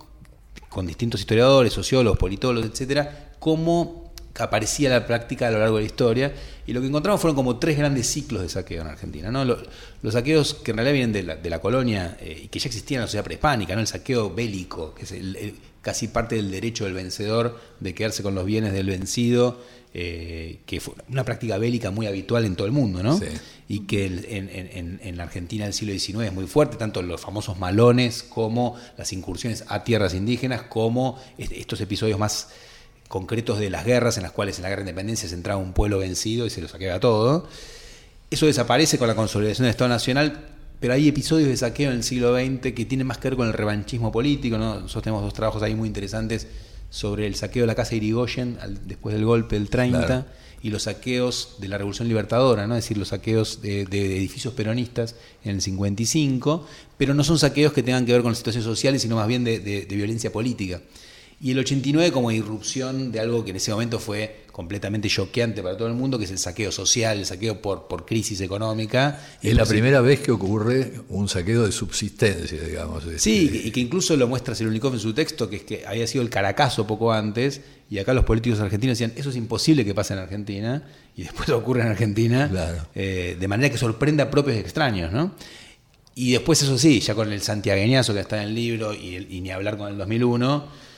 con distintos historiadores, sociólogos, politólogos, etcétera, cómo aparecía la práctica a lo largo de la historia, y lo que encontramos fueron como tres grandes ciclos de saqueo en Argentina. ¿no? Los, saqueos que en realidad vienen de la, de la colonia eh, y que ya existían en la sociedad prehispánica, ¿no? el saqueo bélico, que es casi parte del derecho del vencedor de quedarse con los bienes del vencido, eh, que fue una práctica bélica muy habitual en todo el mundo, ¿no? y que en, en, la Argentina del siglo XIX es muy fuerte, tanto los famosos malones como las incursiones a tierras indígenas, como estos episodios más concretos de las guerras en las cuales en la guerra de independencia se entraba un pueblo vencido y se lo saqueaba todo. Eso desaparece con la consolidación del Estado Nacional, pero hay episodios de saqueo en el siglo XX que tienen más que ver con el revanchismo político. Nosotros tenemos dos trabajos ahí muy interesantes sobre el saqueo de la casa de Irigoyen después del golpe del 30 y los saqueos de la Revolución Libertadora, ¿no? es decir, los saqueos de, edificios peronistas en el 55, pero no son saqueos que tengan que ver con las situaciones sociales, sino más bien de violencia política. Y el 89 como irrupción de algo que en ese momento fue completamente choqueante para todo el mundo, que es el saqueo social, el saqueo por, por crisis económica. es la primera vez que ocurre un saqueo de subsistencia, digamos. Sí, este, y que incluso lo muestra Selunikov en su texto, que es que había sido el Caracazo poco antes, y acá los políticos argentinos decían, eso es imposible que pase en Argentina, y después [laughs] ocurre en Argentina, eh, de manera que sorprenda a propios extraños, ¿no? Y después, eso sí, ya con el santiagueñazo que está en el libro, y, y ni hablar con el 2001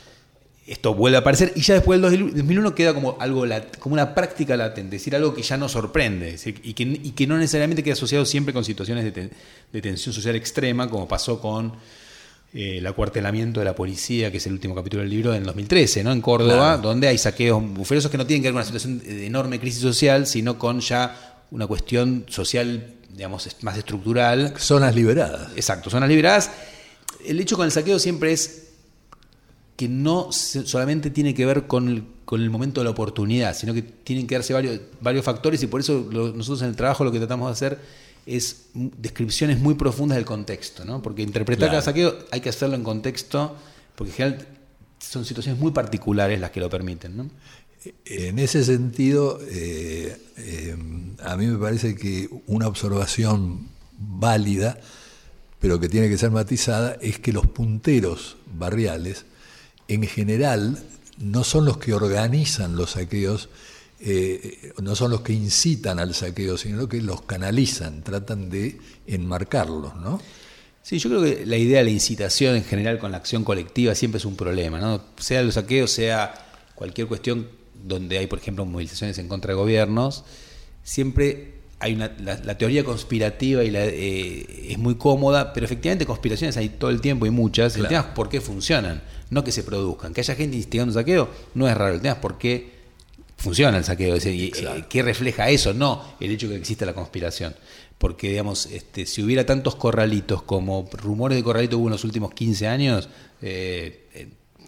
esto vuelve a aparecer y ya después del 2001 queda como algo como una práctica latente, es decir, algo que ya no sorprende y, que, no necesariamente queda asociado siempre con situaciones de, tensión social extrema, como pasó con eh, el acuartelamiento de la policía, que es el último capítulo del libro, en 2013, ¿no? en Córdoba, donde hay saqueos buferosos que no tienen que ver con una situación de enorme crisis social, sino con ya una cuestión social, digamos, más estructural. Zonas liberadas. Exacto, zonas liberadas. El hecho con el saqueo siempre es que no solamente tiene que ver con el, con el momento de la oportunidad, sino que tienen que darse varios, varios factores y por eso nosotros en el trabajo lo que tratamos de hacer es descripciones muy profundas del contexto, ¿no? porque interpretar cada saqueo hay que hacerlo en contexto, porque en general son situaciones muy particulares las que lo permiten. ¿no? En ese sentido, eh, eh, a mí me parece que una observación válida, pero que tiene que ser matizada, es que los punteros barriales en general no son los que organizan los saqueos, eh, no son los que incitan al saqueo, sino que los canalizan, tratan de enmarcarlos, ¿no? Sí, yo creo que la idea de la incitación en general con la acción colectiva siempre es un problema, ¿no? Sea los saqueos, sea cualquier cuestión donde hay, por ejemplo, movilizaciones en contra de gobiernos, siempre hay una, la, teoría conspirativa y la, eh, es muy cómoda, pero efectivamente conspiraciones hay todo el tiempo y muchas. El tema es por qué funcionan no que se produzcan. Que haya gente instigando un saqueo no es raro, el tema es por qué funciona el saqueo, eh, qué refleja eso, no el hecho de que exista la conspiración. Porque, digamos, este, si hubiera tantos corralitos como rumores de corralitos hubo en los últimos 15 años, eh, eh,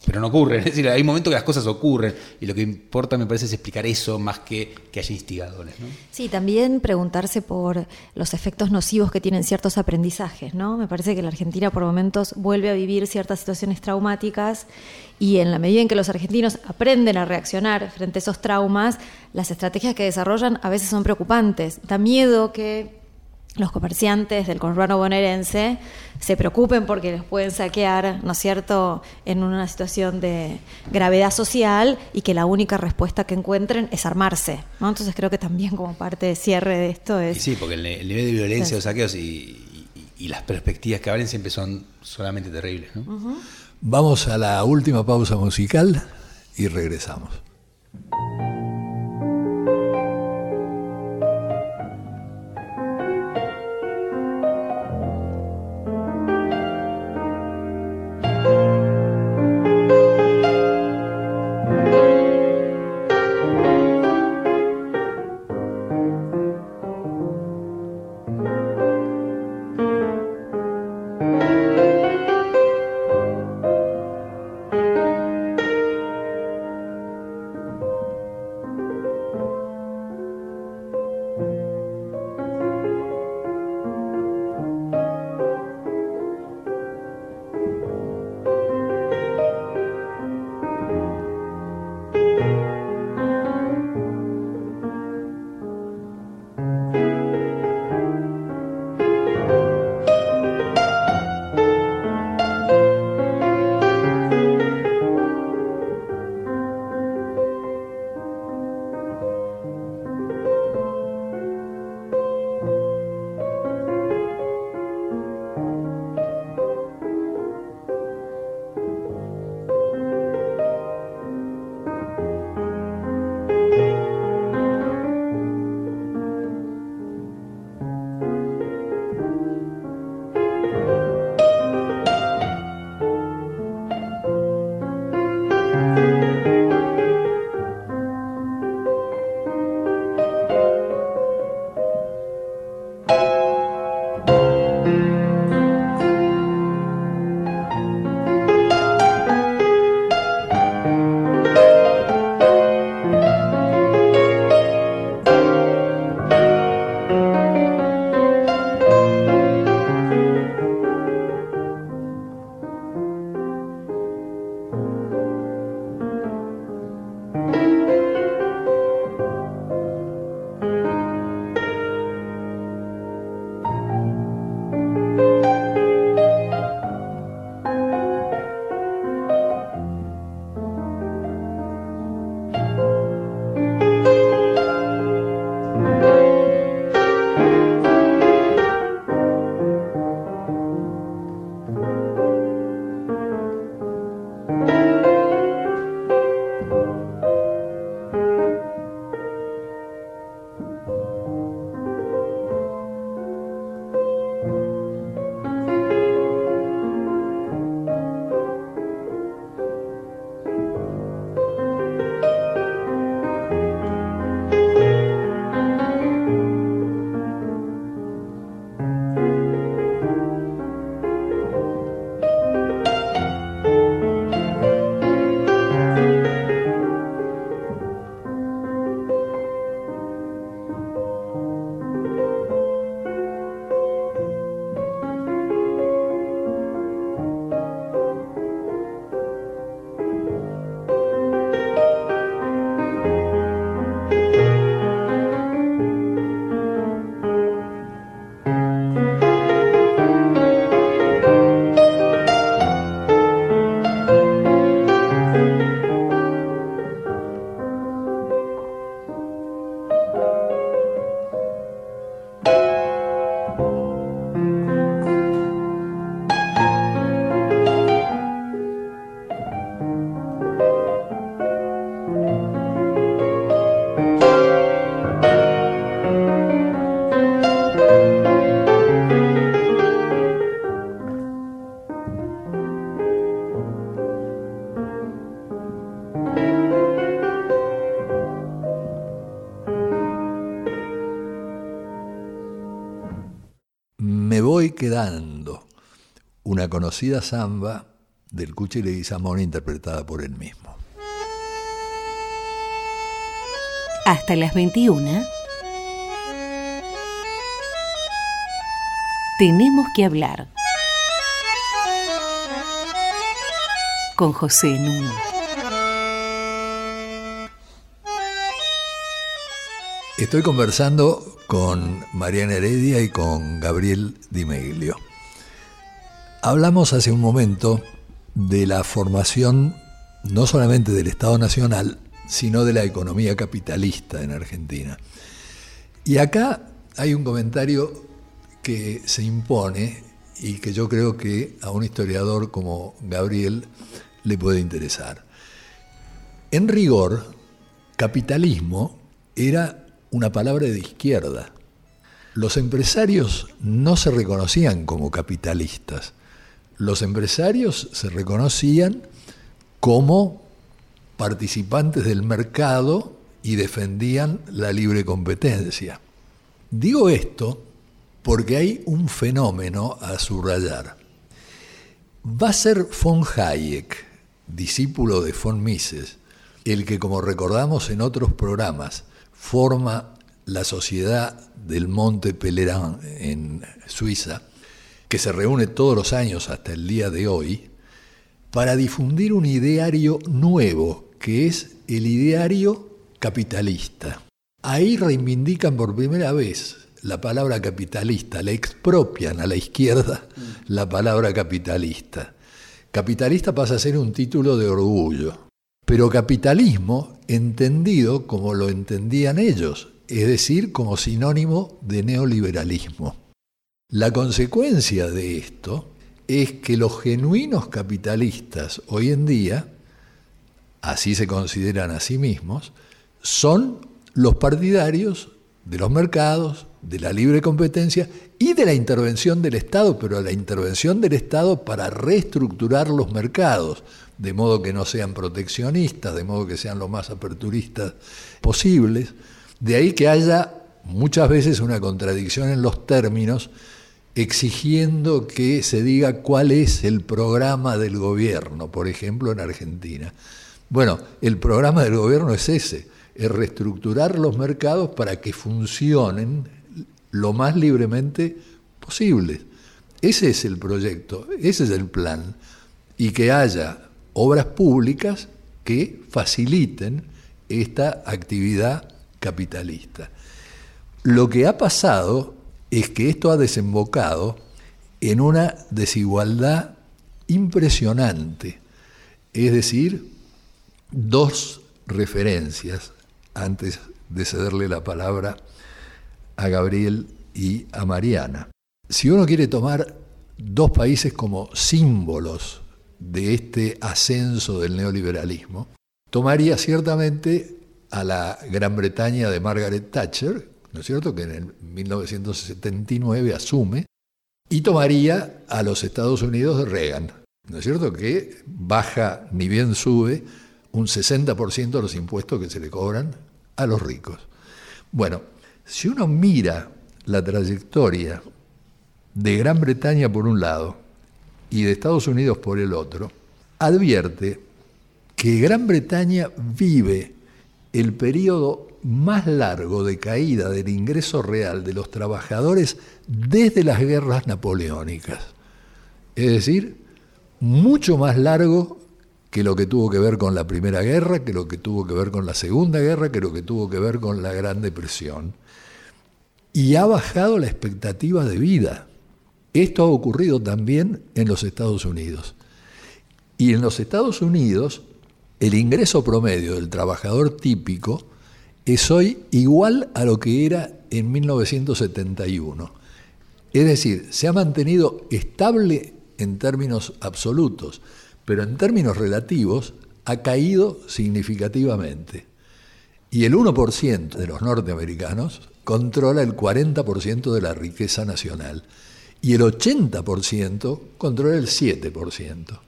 pero no ocurren. [laughs] Es decir, hay momentos que las cosas ocurren y lo que importa me parece es explicar eso más que que haya instigadores. ¿no? Sí, también preguntarse por los efectos nocivos que tienen ciertos aprendizajes, ¿no? Me parece que la Argentina por momentos vuelve a vivir ciertas situaciones traumáticas y en la medida en que los argentinos aprenden a reaccionar frente a esos traumas, las estrategias que desarrollan a veces son preocupantes. Da miedo que los comerciantes del conurbano bonaerense se preocupen porque les pueden saquear, ¿no es cierto?, en una situación de gravedad social y que la única respuesta que encuentren es armarse, ¿no? Entonces creo que también como parte de cierre de esto es... Y sí, porque el, el nivel de violencia, los saqueos y, y- y las perspectivas que abren siempre son solamente terribles. ¿no? Vamos a la última pausa musical y regresamos. Una conocida samba del Cuchi Leguizamón interpretada por él mismo. Hasta las 21. Tenemos que hablar. Con José Nuno. Estoy conversando con Mariana Heredia y con Gabriel Di Meglio. Hablamos hace un momento de la formación no solamente del Estado Nacional, sino de la economía capitalista en Argentina. Y acá hay un comentario que se impone y que yo creo que a un historiador como Gabriel le puede interesar. En rigor, capitalismo era una palabra de izquierda. Los empresarios no se reconocían como capitalistas. Los empresarios se reconocían como participantes del mercado y defendían la libre competencia. Digo esto porque hay un fenómeno a subrayar. Va a ser von Hayek, discípulo de von Mises, el que, como recordamos en otros programas, forma la Sociedad del Monte Pelerin en Suiza, que se reúne todos los años hasta el día de hoy, para difundir un ideario nuevo, que es el ideario capitalista. Ahí reivindican por primera vez la palabra capitalista, le expropian a la izquierda la palabra capitalista. Capitalista pasa a ser un título de orgullo, pero capitalismo entendido como lo entendían ellos, es decir, como sinónimo de neoliberalismo. La consecuencia de esto es que los genuinos capitalistas hoy en día, así se consideran a sí mismos, son los partidarios de los mercados, de la libre competencia y de la intervención del Estado, pero la intervención del Estado para reestructurar los mercados, de modo que no sean proteccionistas, de modo que sean lo más aperturistas posibles. De ahí que haya muchas veces una contradicción en los términos, exigiendo que se diga cuál es el programa del gobierno, por ejemplo en Argentina. Bueno, el programa del gobierno es ese, es reestructurar los mercados para que funcionen lo más libremente posible. Ese es el proyecto, ese es el plan. Y que haya obras públicas que faciliten esta actividad capitalista. Lo que ha pasado es que esto ha desembocado en una desigualdad impresionante. Es decir, dos referencias antes de cederle la palabra a Gabriel y a Mariana. Si uno quiere tomar dos países como símbolos de este ascenso del neoliberalismo, tomaría ciertamente a la Gran Bretaña de Margaret Thatcher, ¿no es cierto?, que en el 1979 asume, y tomaría a los Estados Unidos de Reagan, ¿no es cierto?, que baja, ni bien sube, un 60% de los impuestos que se le cobran a los ricos. Bueno, si uno mira la trayectoria de Gran Bretaña por un lado y de Estados Unidos por el otro, advierte que Gran Bretaña vive el periodo más largo de caída del ingreso real de los trabajadores desde las guerras napoleónicas. Es decir, mucho más largo que lo que tuvo que ver con la Primera Guerra, que lo que tuvo que ver con la Segunda Guerra, que lo que tuvo que ver con la Gran Depresión. Y ha bajado la expectativa de vida. Esto ha ocurrido también en los Estados Unidos. Y en los Estados Unidos, el ingreso promedio del trabajador típico es hoy igual a lo que era en 1971. Es decir, se ha mantenido estable en términos absolutos, pero en términos relativos ha caído significativamente. Y el 1% de los norteamericanos controla el 40% de la riqueza nacional y el 80% controla el 7%.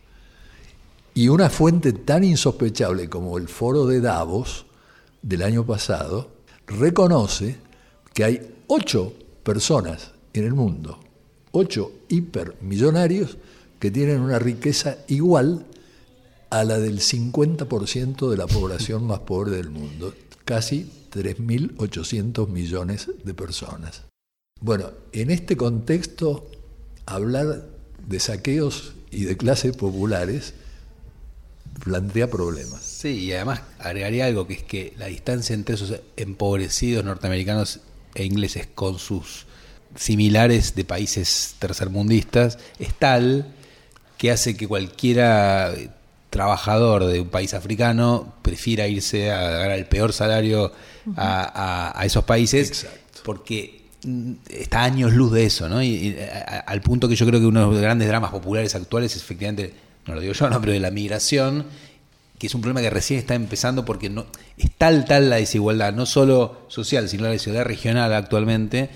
Y una fuente tan insospechable como el foro de Davos del año pasado reconoce que hay ocho personas en el mundo, ocho hipermillonarios que tienen una riqueza igual a la del 50% de la población más pobre del mundo, casi 3.800 millones de personas. Bueno, en este contexto, hablar de saqueos y de clases populares plantea problemas. Sí, y además agregaría algo, que es que la distancia entre esos empobrecidos norteamericanos e ingleses con sus similares de países tercermundistas es tal que hace que cualquiera trabajador de un país africano prefiera irse a ganar el peor salario a, esos países porque mm, está años luz de eso, ¿no? Y, al punto que yo creo que uno de los grandes dramas populares actuales es efectivamente, no lo digo yo, [laughs] no, pero de la migración, que es un problema que recién está empezando porque no es tal tal la desigualdad, no solo social, sino la desigualdad regional actualmente,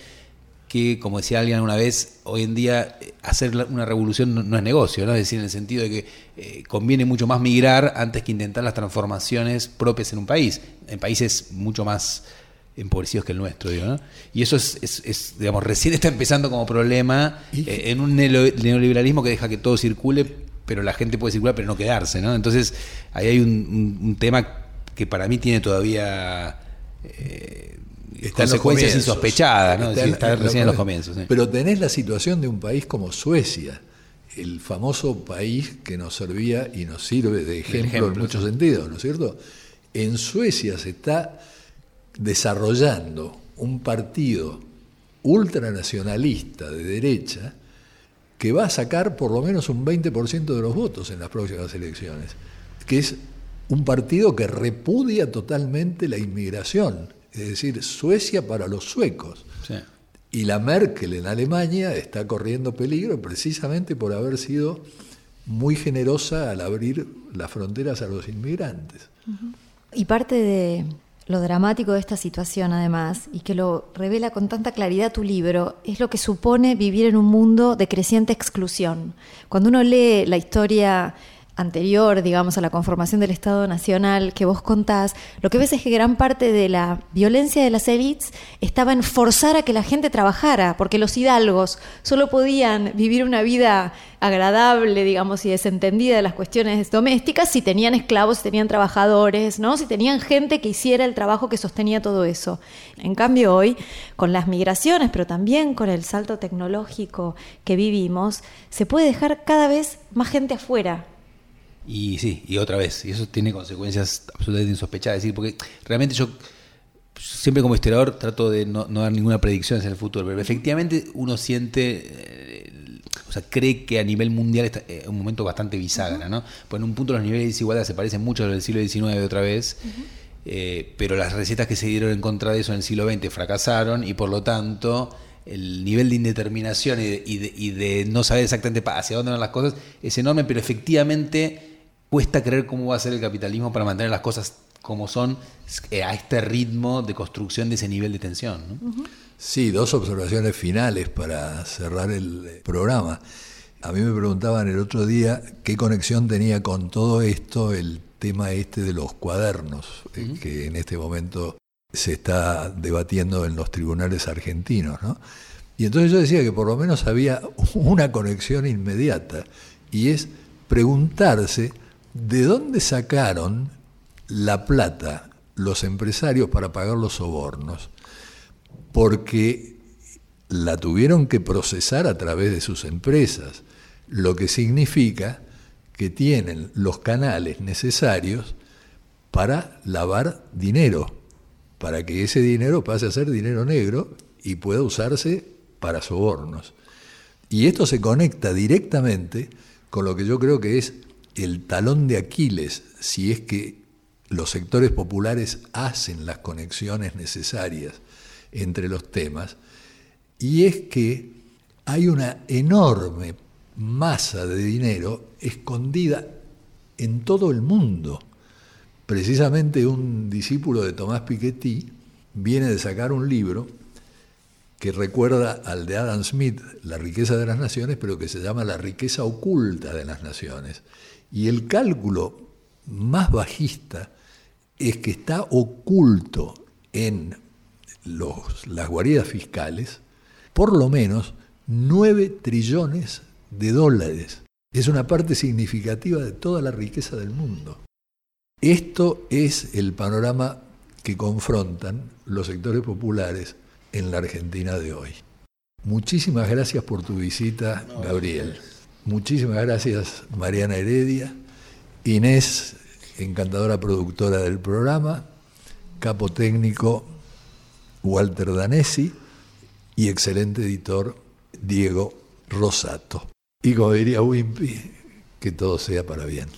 que, como decía alguien una vez, hoy en día eh, hacer una revolución no, es negocio, ¿no? Es decir, en el sentido de que eh, conviene mucho más migrar antes que intentar las transformaciones propias en un país, en países mucho más empobrecidos que el nuestro, digo, ¿no? Y eso es, digamos, recién está empezando como problema eh, en un neoliberalismo que deja que todo circule, pero la gente puede circular, pero no quedarse, ¿no? Entonces, ahí hay un, tema que para mí tiene todavía consecuencias insospechadas, ¿no? Está, recién en los comienzos. Pero tenés la situación de un país como Suecia, el famoso país que nos servía y nos sirve de ejemplo, en muchos sentidos, ¿no es cierto? En Suecia se está desarrollando un partido ultranacionalista de derecha que va a sacar por lo menos un 20% de los votos en las próximas elecciones, que es un partido que repudia totalmente la inmigración es decir, Suecia para los suecos. Y la Merkel en Alemania está corriendo peligro precisamente por haber sido muy generosa al abrir las fronteras a los inmigrantes. Y parte de lo dramático de esta situación, además, y que lo revela con tanta claridad tu libro, es lo que supone vivir en un mundo de creciente exclusión. Cuando uno lee la historia anterior, digamos, a la conformación del Estado Nacional que vos contás, lo que ves es que gran parte de la violencia de las élites estaba en forzar a que la gente trabajara, porque los hidalgos solo podían vivir una vida agradable, digamos, y desentendida de las cuestiones domésticas si tenían esclavos, si tenían trabajadores, ¿no? Si tenían gente que hiciera el trabajo que sostenía todo eso. En cambio, hoy, con las migraciones, pero también con el salto tecnológico que vivimos, se puede dejar cada vez más gente afuera y sí, y otra vez, y eso tiene consecuencias absolutamente insospechadas. decir, porque realmente yo siempre como historiador trato de no, dar ninguna predicción hacia el futuro, pero efectivamente uno siente, eh, o sea, cree que a nivel mundial está en un momento bastante bisagra, ¿no? Pues en un punto los niveles de desigualdad se parecen mucho a los del siglo XIX de otra vez, eh, pero las recetas que se dieron en contra de eso en el siglo XX fracasaron y por lo tanto el nivel de indeterminación y de, y de no saber exactamente hacia dónde van las cosas es enorme, pero efectivamente cuesta creer cómo va a ser el capitalismo para mantener las cosas como son eh, a este ritmo de construcción de ese nivel de tensión. Sí, dos observaciones finales para cerrar el programa. A mí me preguntaban el otro día qué conexión tenía con todo esto el tema este de los cuadernos, eh, que en este momento se está debatiendo en los tribunales argentinos. ¿no? Y entonces yo decía que por lo menos había [laughs] una conexión inmediata, y es preguntarse ¿De dónde sacaron la plata los empresarios para pagar los sobornos? Porque la tuvieron que procesar a través de sus empresas, lo que significa que tienen los canales necesarios para lavar dinero, para que ese dinero pase a ser dinero negro y pueda usarse para sobornos. Y esto se conecta directamente con lo que yo creo que es el talón de Aquiles, si es que los sectores populares hacen las conexiones necesarias entre los temas, y es que hay una enorme masa de dinero escondida en todo el mundo. Precisamente un discípulo de Tomás Piketty viene de sacar un libro que recuerda al de Adam Smith, La riqueza de las naciones, pero que se llama La riqueza oculta de las naciones. Y el cálculo más bajista es que está oculto en las guaridas fiscales por lo menos 9 trillones de dólares. Es una parte significativa de toda la riqueza del mundo. Esto es el panorama que confrontan los sectores populares en la Argentina de hoy. Muchísimas gracias por tu visita, Gabriel. Muchísimas gracias, Mariana Heredia. Inés, encantadora productora del programa. Capo técnico, Walter Danesi. Y excelente editor, Diego Rosato. Y como diría Wimpy, que todo sea para bien.